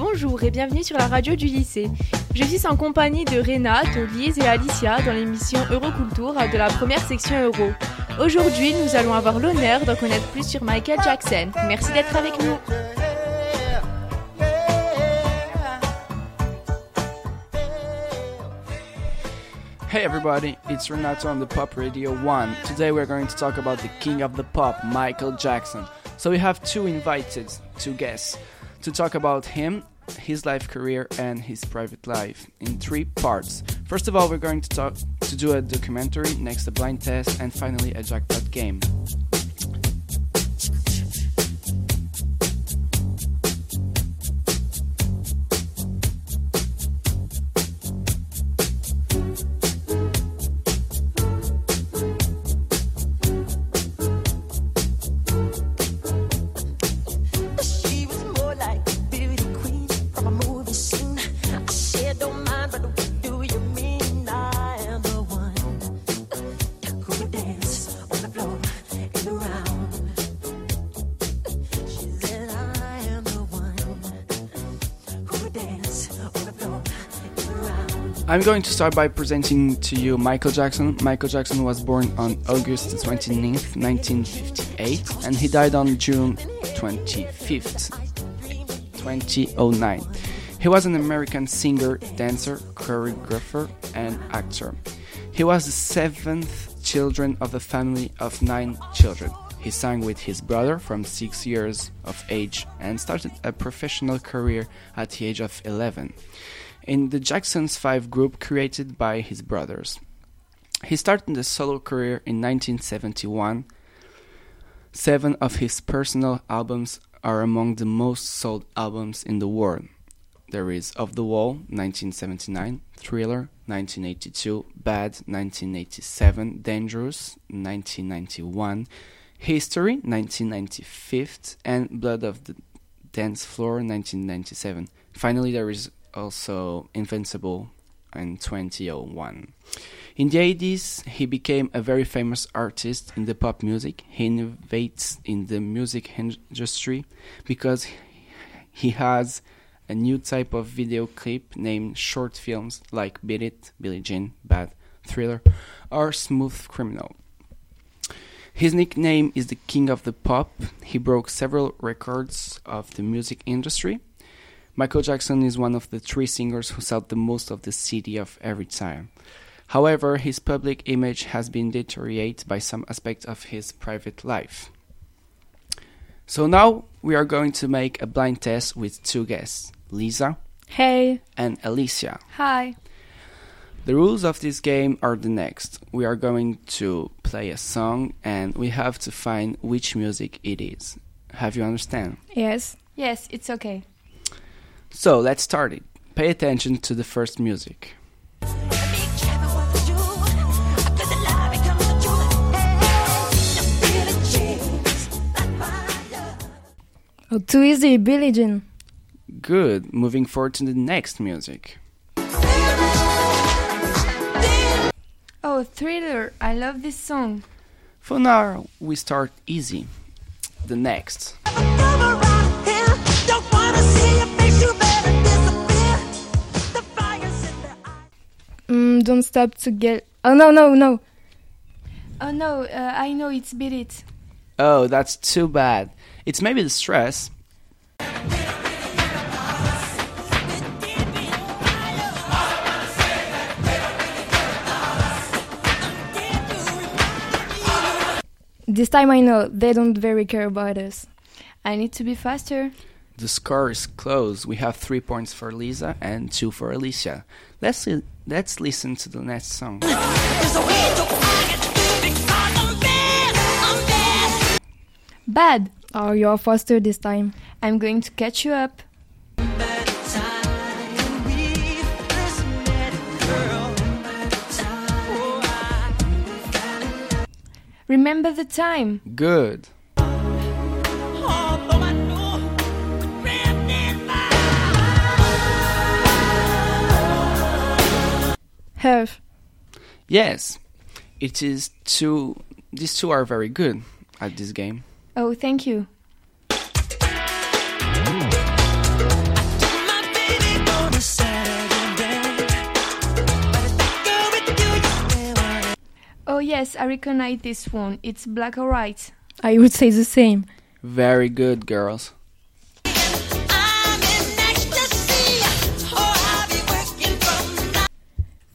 Bonjour et bienvenue sur la radio du lycée. Je suis en compagnie de Renate, Lise et Alicia dans l'émission Euroculture de la première section Euro. Aujourd'hui, nous allons avoir l'honneur d'en connaître plus sur Michael Jackson. Merci d'être avec nous. Hey everybody, it's Renato on the Pop Radio 1. Today we're going to talk about the king of the pop, Michael Jackson. So we have two invited, two guests, to talk about him, his life career, and his private life in three parts. First of all, we're going to talk to do a documentary, next a blind test, and finally a jackpot game. I'm going to start by presenting to you Michael Jackson. Michael Jackson was born on August 29th, 1958, and he died on June 25th, 2009. He was an American singer, dancer, choreographer, and actor. He was the seventh children of a family of nine children. He sang with his brother from six years of age and started a professional career at the age of 11 in the Jackson's Five group created by his brothers. He started a solo career in 1971. Seven of his personal albums are among the most sold albums in the world. There is Off the Wall, 1979, Thriller, 1982, Bad, 1987, Dangerous, 1991, History, 1995, and Blood of the Dance Floor, 1997. Finally, there is also Invincible in 2001. In the 80s, he became a very famous artist in the pop music. He innovates in the music industry because he has a new type of video clip named short films like Beat It, Billie Jean, Bad, Thriller, or Smooth Criminal. His nickname is the King of the Pop. He broke several records of the music industry. Michael Jackson is one of the three singers who sold the most of the CD of every time. However, his public image has been deteriorated by some aspects of his private life. So now we are going to make a blind test with two guests, Lisa Hey. and Alicia. Hi. The rules of this game are the next. We are going to play a song and we have to find which music it is. Have you understand? Yes. Yes, it's okay. So let's start it. Pay attention to the first music. Be careful what you do. Cause the lie becomes the truth. Hey, the Billie Jeans, like fire. Oh, too easy, Billie Jean. Good. Moving forward to the next music. Oh, Thriller. I love this song. For now, we start easy. The next. Stop to get. Oh no, no, no. Oh no, uh, I know it's Beat It. Oh, that's too bad. It's maybe the stress. This time I know they don't very care about us. I need to be faster. The score is close. We have three points for Lisa and two for Alicia. Let's li- let's listen to the next song. Bad. Oh, you're faster this time. I'm going to catch you up. Remember the time. Good. have. Yes, it is two. These two are very good at this game. Oh, thank you. Oh yes, I recognize this one. It's black or white. I would say the same. Very good, girls.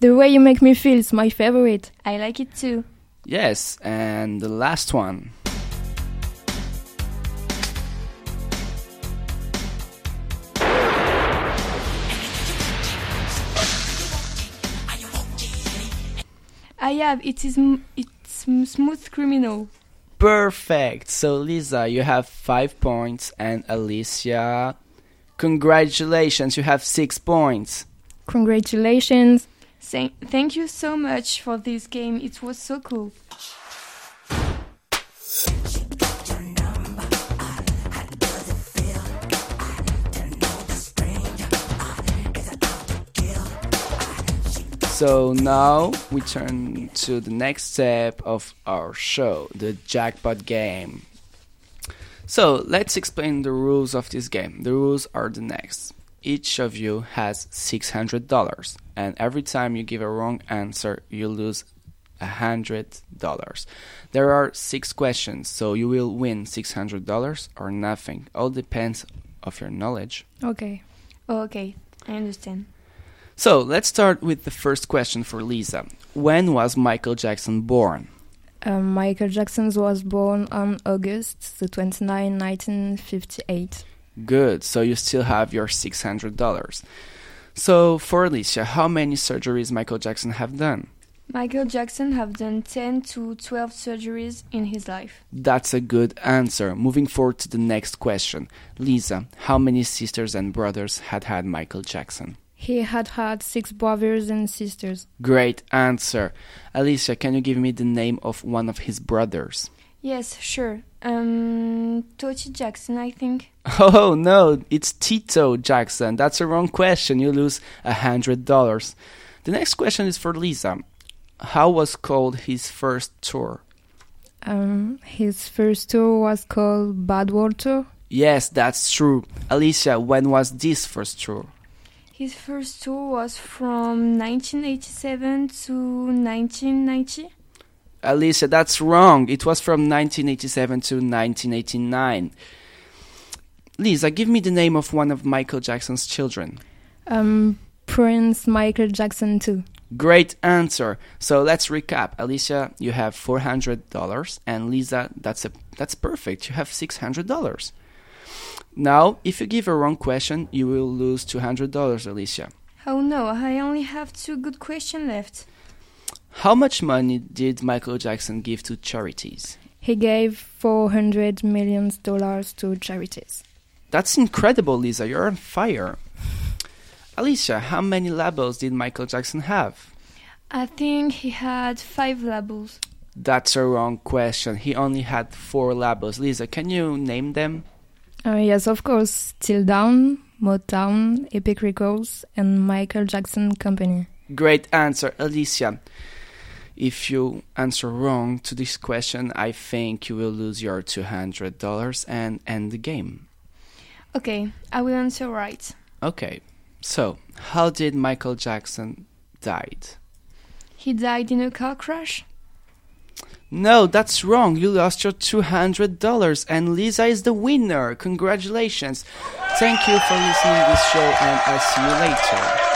The way you make me feel is my favorite. I like it too. Yes, and the last one. I have. It is. m- It's smooth criminal. Perfect. So, Lisa, you have five points, and Alicia, congratulations, you have six points. Congratulations. Thank, you so much for this game. It was so cool. So now we turn to the next step of our show, the jackpot game. So let's explain the rules of this game. The rules are the next. Each of you has $600, and every time you give a wrong answer, you lose a $100. There are six questions, so you will win $600 or nothing. All depends of your knowledge. Okay. Oh, okay, I understand. So let's start with the first question for Lisa. When was Michael Jackson born? Um, Michael Jackson was born on August the 29, 1958. Good, so you still have your $600. So for Alicia, how many surgeries Michael Jackson have done? Michael Jackson have done 10 to 12 surgeries in his life. That's a good answer. Moving forward to the next question. Lisa, how many sisters and brothers had had Michael Jackson? He had had six brothers and sisters. Great answer. Alicia, can you give me the name of one of his brothers? Yes, sure. Um, Tochi Jackson, I think. Oh no, it's Tito Jackson. That's a wrong question. You lose a hundred dollars. The next question is for Lisa. How was called his first tour? Um, his first tour was called Badwater. Yes, that's true. Alicia, when was this first tour? His first tour was from 1987 to 1990. Alicia, that's wrong. It was from 1987 to 1989. Lisa, give me the name of one of Michael Jackson's children. Um, Prince Michael Jackson too. Great answer. So let's recap. Alicia, you have four hundred dollars, and Lisa, that's a that's perfect. You have six hundred dollars. Now, if you give a wrong question, you will lose two hundred dollars, Alicia. Oh no, I only have two good questions left. How much money did Michael Jackson give to charities? He gave 400 million dollars to charities. That's incredible, Lisa. You're on fire. Alicia, how many labels did Michael Jackson have? I think he had five labels. That's a wrong question. He only had four labels. Lisa, can you name them? Uh, yes, of course. Steeltown, Motown, Epic Records, and Michael Jackson Company. Great answer, Alicia. If you answer wrong to this question, I think you will lose your $200 and end the game. Okay, I will answer right. Okay, so how did Michael Jackson died? He died in a car crash. No, that's wrong. You lost your $200 and Lisa is the winner. Congratulations. Thank you for listening to this show and I'll see you later.